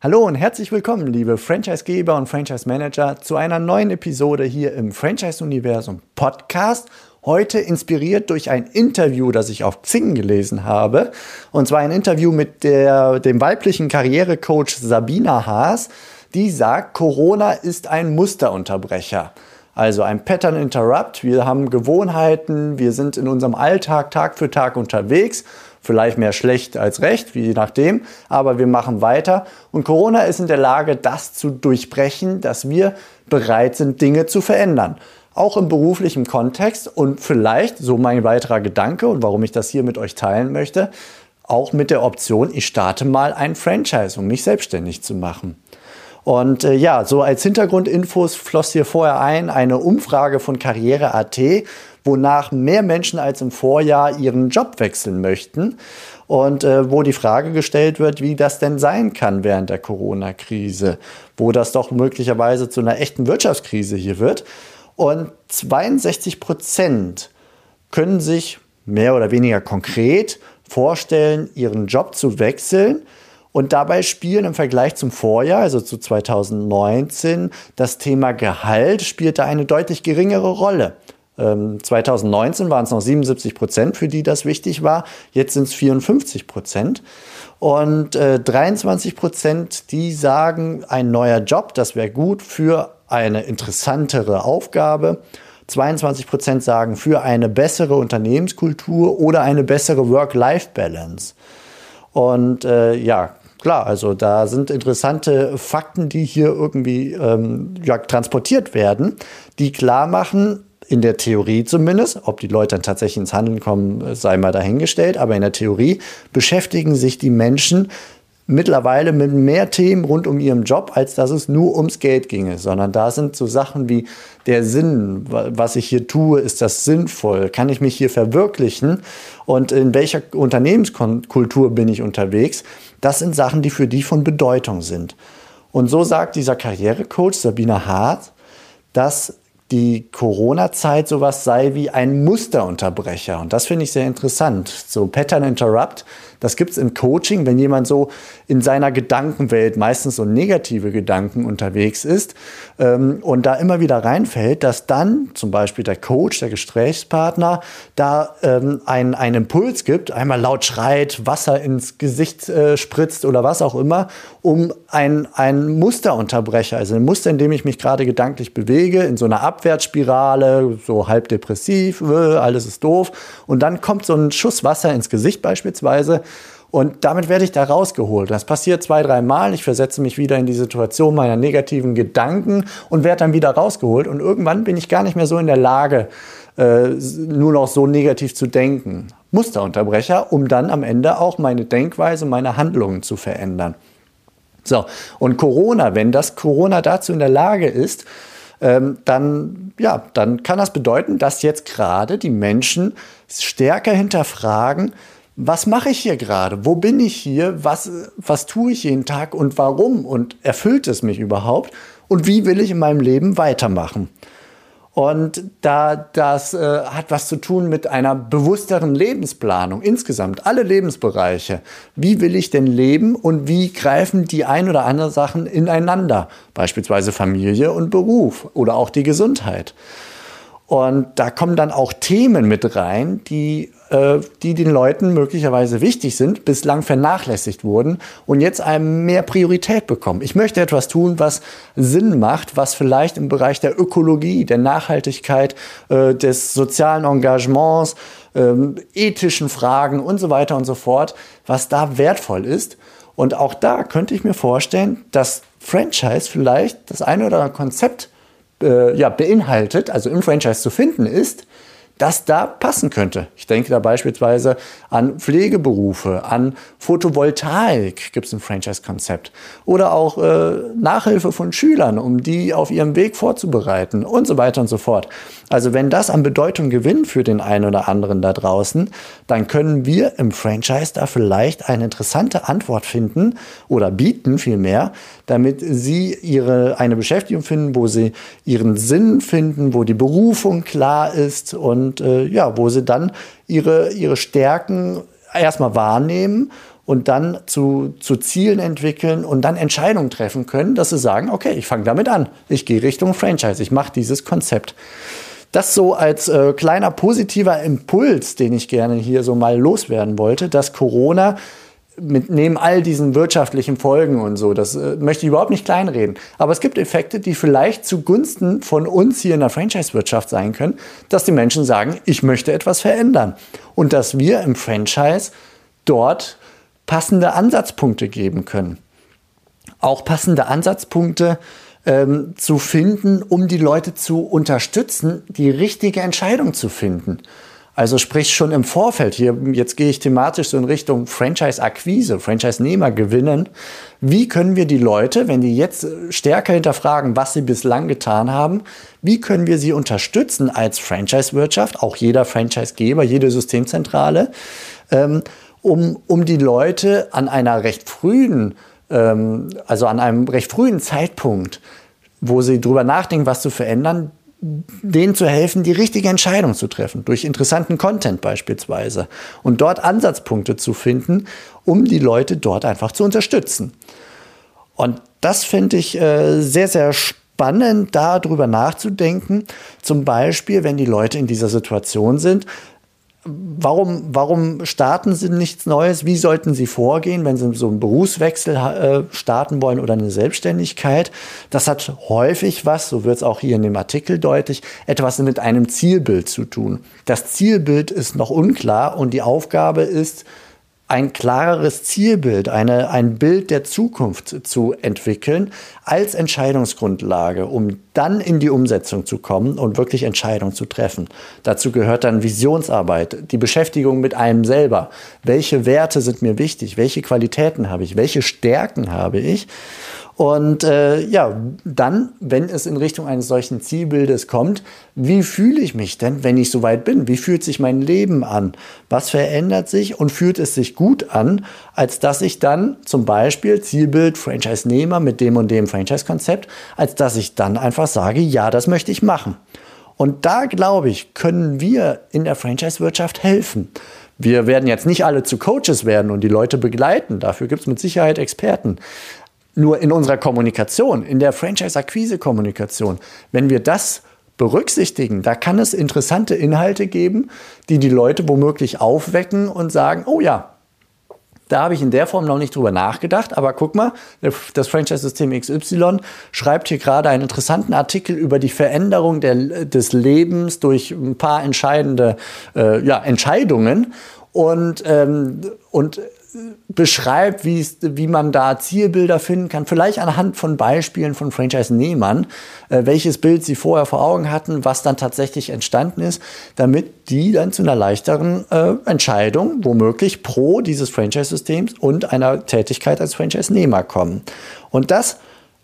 Hallo und herzlich willkommen, liebe Franchisegeber und Franchise Manager, zu einer neuen Episode hier im Franchise Universum Podcast. Heute inspiriert durch ein Interview, das ich auf Xing gelesen habe. Und zwar ein Interview mit der, dem weiblichen Karrierecoach Sabina Haas, die sagt, Corona ist ein Musterunterbrecher. Also ein Pattern Interrupt. Wir haben Gewohnheiten, wir sind in unserem Alltag Tag für Tag unterwegs Vielleicht mehr schlecht als recht, je nachdem. Aber wir machen weiter. Und Corona ist in der Lage, das zu durchbrechen, dass wir bereit sind, Dinge zu verändern. Auch im beruflichen Kontext und vielleicht, so mein weiterer Gedanke und warum ich das hier mit euch teilen möchte, auch mit der Option, ich starte mal ein Franchise, um mich selbstständig zu machen. Und äh, ja, so als Hintergrundinfos floss hier vorher ein eine Umfrage von Karriere.at, wonach mehr Menschen als im Vorjahr ihren Job wechseln möchten und äh, wo die Frage gestellt wird, wie das denn sein kann während der Corona-Krise, wo das doch möglicherweise zu einer echten Wirtschaftskrise hier wird. Und 62 Prozent können sich mehr oder weniger konkret vorstellen, ihren Job zu wechseln. Und dabei spielen im Vergleich zum Vorjahr, also zu 2019, das Thema Gehalt spielte eine deutlich geringere Rolle. 2019 waren es noch 77 Prozent, für die das wichtig war. Jetzt sind es 54 Prozent. Und äh, 23 Prozent, die sagen, ein neuer Job, das wäre gut für eine interessantere Aufgabe. 22 Prozent sagen für eine bessere Unternehmenskultur oder eine bessere Work-Life-Balance. Und äh, ja, klar, also da sind interessante Fakten, die hier irgendwie ähm, ja, transportiert werden, die klar machen, in der Theorie zumindest, ob die Leute dann tatsächlich ins Handeln kommen, sei mal dahingestellt, aber in der Theorie beschäftigen sich die Menschen mittlerweile mit mehr Themen rund um ihren Job, als dass es nur ums Geld ginge, sondern da sind so Sachen wie der Sinn, was ich hier tue, ist das sinnvoll? Kann ich mich hier verwirklichen? Und in welcher Unternehmenskultur bin ich unterwegs? Das sind Sachen, die für die von Bedeutung sind. Und so sagt dieser Karrierecoach Sabina Hart, dass die Corona-Zeit sowas sei wie ein Musterunterbrecher. Und das finde ich sehr interessant. So Pattern Interrupt das gibt es im Coaching, wenn jemand so in seiner Gedankenwelt meistens so negative Gedanken unterwegs ist ähm, und da immer wieder reinfällt, dass dann zum Beispiel der Coach, der Gesprächspartner, da ähm, einen, einen Impuls gibt, einmal laut schreit, Wasser ins Gesicht äh, spritzt oder was auch immer, um ein, ein Musterunterbrecher, also ein Muster, in dem ich mich gerade gedanklich bewege, in so einer Abwärtsspirale, so halb depressiv, äh, alles ist doof. Und dann kommt so ein Schuss Wasser ins Gesicht beispielsweise und damit werde ich da rausgeholt. Das passiert zwei, drei Mal. Ich versetze mich wieder in die Situation meiner negativen Gedanken und werde dann wieder rausgeholt. Und irgendwann bin ich gar nicht mehr so in der Lage, äh, nur noch so negativ zu denken. Musterunterbrecher, um dann am Ende auch meine Denkweise, meine Handlungen zu verändern. So, und Corona, wenn das Corona dazu in der Lage ist, ähm, dann, ja, dann kann das bedeuten, dass jetzt gerade die Menschen stärker hinterfragen, was mache ich hier gerade? Wo bin ich hier? Was, was tue ich jeden Tag und warum? Und erfüllt es mich überhaupt? Und wie will ich in meinem Leben weitermachen? Und da das äh, hat was zu tun mit einer bewussteren Lebensplanung insgesamt, alle Lebensbereiche. Wie will ich denn leben und wie greifen die ein oder andere Sachen ineinander? Beispielsweise Familie und Beruf oder auch die Gesundheit. Und da kommen dann auch Themen mit rein, die, äh, die den Leuten möglicherweise wichtig sind, bislang vernachlässigt wurden und jetzt einem mehr Priorität bekommen. Ich möchte etwas tun, was Sinn macht, was vielleicht im Bereich der Ökologie, der Nachhaltigkeit, äh, des sozialen Engagements, äh, ethischen Fragen und so weiter und so fort, was da wertvoll ist. Und auch da könnte ich mir vorstellen, dass Franchise vielleicht das eine oder andere Konzept äh, ja, beinhaltet, also im Franchise zu finden ist, das da passen könnte. Ich denke da beispielsweise an Pflegeberufe, an Photovoltaik gibt es ein Franchise-Konzept oder auch äh, Nachhilfe von Schülern, um die auf ihrem Weg vorzubereiten und so weiter und so fort. Also wenn das an Bedeutung gewinnt für den einen oder anderen da draußen, dann können wir im Franchise da vielleicht eine interessante Antwort finden oder bieten vielmehr, damit sie ihre eine Beschäftigung finden, wo sie ihren Sinn finden, wo die Berufung klar ist und äh, ja, wo sie dann ihre, ihre Stärken erstmal wahrnehmen und dann zu, zu Zielen entwickeln und dann Entscheidungen treffen können, dass sie sagen, okay, ich fange damit an, ich gehe Richtung Franchise, ich mache dieses Konzept. Das so als äh, kleiner positiver Impuls, den ich gerne hier so mal loswerden wollte, dass Corona mit neben all diesen wirtschaftlichen Folgen und so, das äh, möchte ich überhaupt nicht kleinreden. Aber es gibt Effekte, die vielleicht zugunsten von uns hier in der Franchise-Wirtschaft sein können, dass die Menschen sagen, ich möchte etwas verändern. Und dass wir im Franchise dort passende Ansatzpunkte geben können. Auch passende Ansatzpunkte ähm, zu finden, um die Leute zu unterstützen, die richtige Entscheidung zu finden. Also sprich schon im Vorfeld, hier jetzt gehe ich thematisch so in Richtung Franchise-Akquise, Franchise-Nehmer gewinnen. Wie können wir die Leute, wenn die jetzt stärker hinterfragen, was sie bislang getan haben, wie können wir sie unterstützen als Franchise-Wirtschaft, auch jeder Franchise-Geber, jede Systemzentrale, ähm, um, um die Leute an einer recht frühen, ähm, also an einem recht frühen Zeitpunkt, wo sie drüber nachdenken, was zu verändern, denen zu helfen, die richtige Entscheidung zu treffen, durch interessanten Content beispielsweise. Und dort Ansatzpunkte zu finden, um die Leute dort einfach zu unterstützen. Und das finde ich äh, sehr, sehr spannend, darüber nachzudenken. Zum Beispiel, wenn die Leute in dieser Situation sind, warum, warum starten Sie nichts Neues? Wie sollten Sie vorgehen, wenn Sie so einen Berufswechsel äh, starten wollen oder eine Selbstständigkeit? Das hat häufig was, so wird es auch hier in dem Artikel deutlich, etwas mit einem Zielbild zu tun. Das Zielbild ist noch unklar und die Aufgabe ist, ein klareres Zielbild, eine, ein Bild der Zukunft zu entwickeln als Entscheidungsgrundlage, um dann in die Umsetzung zu kommen und wirklich Entscheidungen zu treffen. Dazu gehört dann Visionsarbeit, die Beschäftigung mit einem selber. Welche Werte sind mir wichtig? Welche Qualitäten habe ich? Welche Stärken habe ich? Und äh, ja, dann, wenn es in Richtung eines solchen Zielbildes kommt, wie fühle ich mich denn, wenn ich so weit bin? Wie fühlt sich mein Leben an? Was verändert sich und fühlt es sich gut an, als dass ich dann zum Beispiel Zielbild Franchise-Nehmer mit dem und dem Franchise-Konzept, als dass ich dann einfach sage, ja, das möchte ich machen. Und da glaube ich, können wir in der Franchise-Wirtschaft helfen. Wir werden jetzt nicht alle zu Coaches werden und die Leute begleiten. Dafür gibt es mit Sicherheit Experten. Nur in unserer Kommunikation, in der Franchise-Akquise-Kommunikation, wenn wir das berücksichtigen, da kann es interessante Inhalte geben, die die Leute womöglich aufwecken und sagen, oh ja, da habe ich in der Form noch nicht drüber nachgedacht, aber guck mal, das Franchise-System XY schreibt hier gerade einen interessanten Artikel über die Veränderung der, des Lebens durch ein paar entscheidende äh, ja, Entscheidungen. Und, ähm, und beschreibt, wie man da Zielbilder finden kann, vielleicht anhand von Beispielen von Franchise-Nehmern, äh, welches Bild sie vorher vor Augen hatten, was dann tatsächlich entstanden ist, damit die dann zu einer leichteren äh, Entscheidung, womöglich pro dieses Franchise-Systems und einer Tätigkeit als Franchise-Nehmer kommen. Und das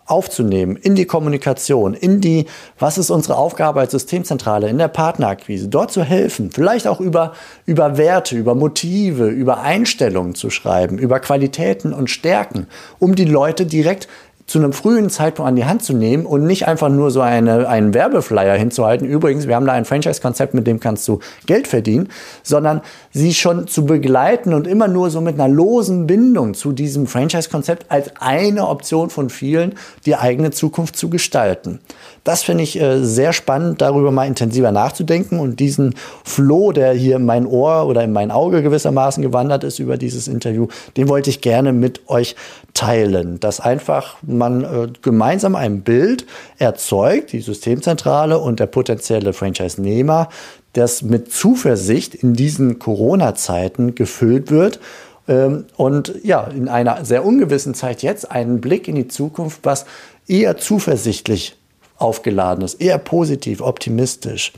aufzunehmen in die Kommunikation, in die, was ist unsere Aufgabe als Systemzentrale, in der Partnerakquise, dort zu helfen, vielleicht auch über, über Werte, über Motive, über Einstellungen zu schreiben, über Qualitäten und Stärken, um die Leute direkt zu einem frühen Zeitpunkt an die Hand zu nehmen und nicht einfach nur so eine, einen Werbeflyer hinzuhalten. Übrigens, wir haben da ein Franchise-Konzept, mit dem kannst du Geld verdienen, sondern sie schon zu begleiten und immer nur so mit einer losen Bindung zu diesem Franchise-Konzept als eine Option von vielen, die eigene Zukunft zu gestalten. Das finde ich äh, sehr spannend, darüber mal intensiver nachzudenken und diesen Floh, der hier in mein Ohr oder in mein Auge gewissermaßen gewandert ist über dieses Interview, den wollte ich gerne mit euch teilen, dass einfach man äh, gemeinsam ein Bild erzeugt, die Systemzentrale und der potenzielle Franchise-Nehmer, das mit Zuversicht in diesen Corona-Zeiten gefüllt wird ähm, und ja, in einer sehr ungewissen Zeit jetzt einen Blick in die Zukunft, was eher zuversichtlich aufgeladen ist, eher positiv, optimistisch.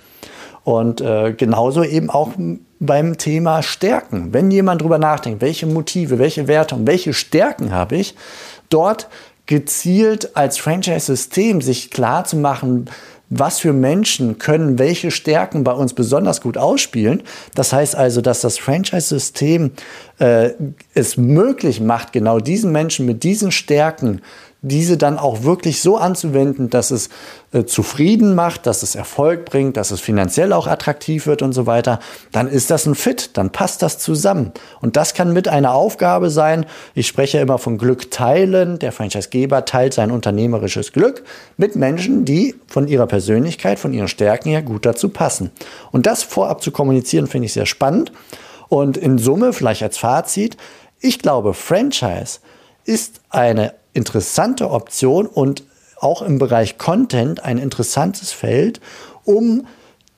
Und äh, genauso eben auch beim Thema Stärken. Wenn jemand drüber nachdenkt, welche Motive, welche Werte und welche Stärken habe ich, dort gezielt als Franchise-System sich klar zu machen, was für Menschen können welche Stärken bei uns besonders gut ausspielen. Das heißt also, dass das Franchise-System äh, es möglich macht, genau diesen Menschen mit diesen Stärken diese dann auch wirklich so anzuwenden, dass es äh, zufrieden macht, dass es Erfolg bringt, dass es finanziell auch attraktiv wird und so weiter, dann ist das ein Fit, dann passt das zusammen. Und das kann mit einer Aufgabe sein. Ich spreche immer von Glück teilen. Der Franchisegeber teilt sein unternehmerisches Glück mit Menschen, die von ihrer Persönlichkeit, von ihren Stärken her gut dazu passen. Und das vorab zu kommunizieren, finde ich sehr spannend. Und in Summe, vielleicht als Fazit, ich glaube, Franchise ist eine interessante Option und auch im Bereich Content ein interessantes Feld, um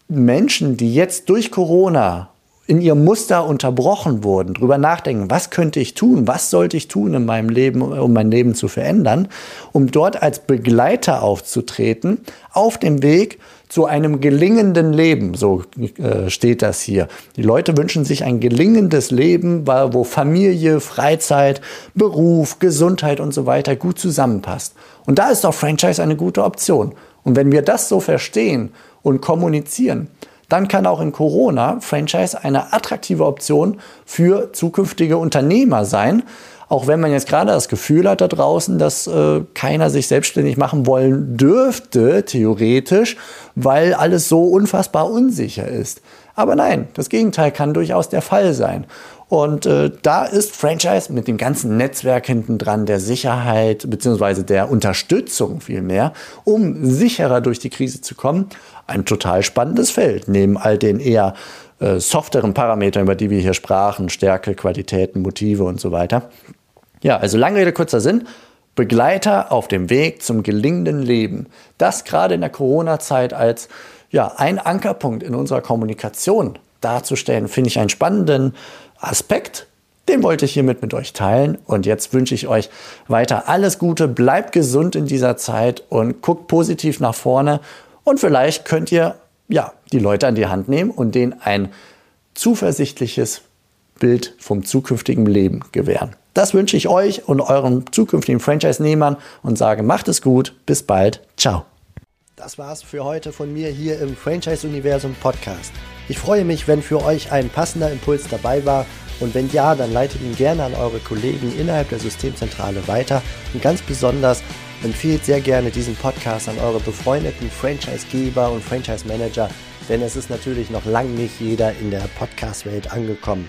Menschen, die jetzt durch Corona in ihrem Muster unterbrochen wurden, drüber nachdenken, was könnte ich tun, was sollte ich tun in meinem Leben, um mein Leben zu verändern, um dort als Begleiter aufzutreten, auf dem Weg zu einem gelingenden Leben, so äh, steht das hier. Die Leute wünschen sich ein gelingendes Leben, wo Familie, Freizeit, Beruf, Gesundheit und so weiter gut zusammenpasst. Und da ist doch Franchise eine gute Option. Und wenn wir das so verstehen und kommunizieren, dann kann auch in Corona Franchise eine attraktive Option für zukünftige Unternehmer sein. Auch wenn man jetzt gerade das Gefühl hat da draußen, dass äh, keiner sich selbstständig machen wollen dürfte, theoretisch, weil alles so unfassbar unsicher ist. Aber nein, das Gegenteil kann durchaus der Fall sein. Und äh, da ist Franchise mit dem ganzen Netzwerk hinten dran, der Sicherheit beziehungsweise der Unterstützung vielmehr, um sicherer durch die Krise zu kommen, ein total spannendes Feld. Neben all den eher äh, softeren Parametern, über die wir hier sprachen, Stärke, Qualitäten, Motive und so weiter. Ja, also lange Rede, kurzer Sinn. Begleiter auf dem Weg zum gelingenden Leben. Das gerade in der Corona-Zeit als ja, ein Ankerpunkt in unserer Kommunikation darzustellen, finde ich einen spannenden Aspekt. Den wollte ich hiermit mit euch teilen. Und jetzt wünsche ich euch weiter alles Gute. Bleibt gesund in dieser Zeit und guckt positiv nach vorne. Und vielleicht könnt ihr ja, die Leute an die Hand nehmen und denen ein zuversichtliches Bild vom zukünftigen Leben gewähren. Das wünsche ich euch und euren zukünftigen Franchise-Nehmern und sage, macht es gut. Bis bald. Ciao. Das war's für heute von mir hier im Franchise-Universum Podcast. Ich freue mich, wenn für euch ein passender Impuls dabei war und wenn ja, dann leitet ihn gerne an eure Kollegen innerhalb der Systemzentrale weiter und ganz besonders empfehlt sehr gerne diesen Podcast an eure befreundeten Franchisegeber und Franchise-Manager, denn es ist natürlich noch lang nicht jeder in der Podcast-Welt angekommen.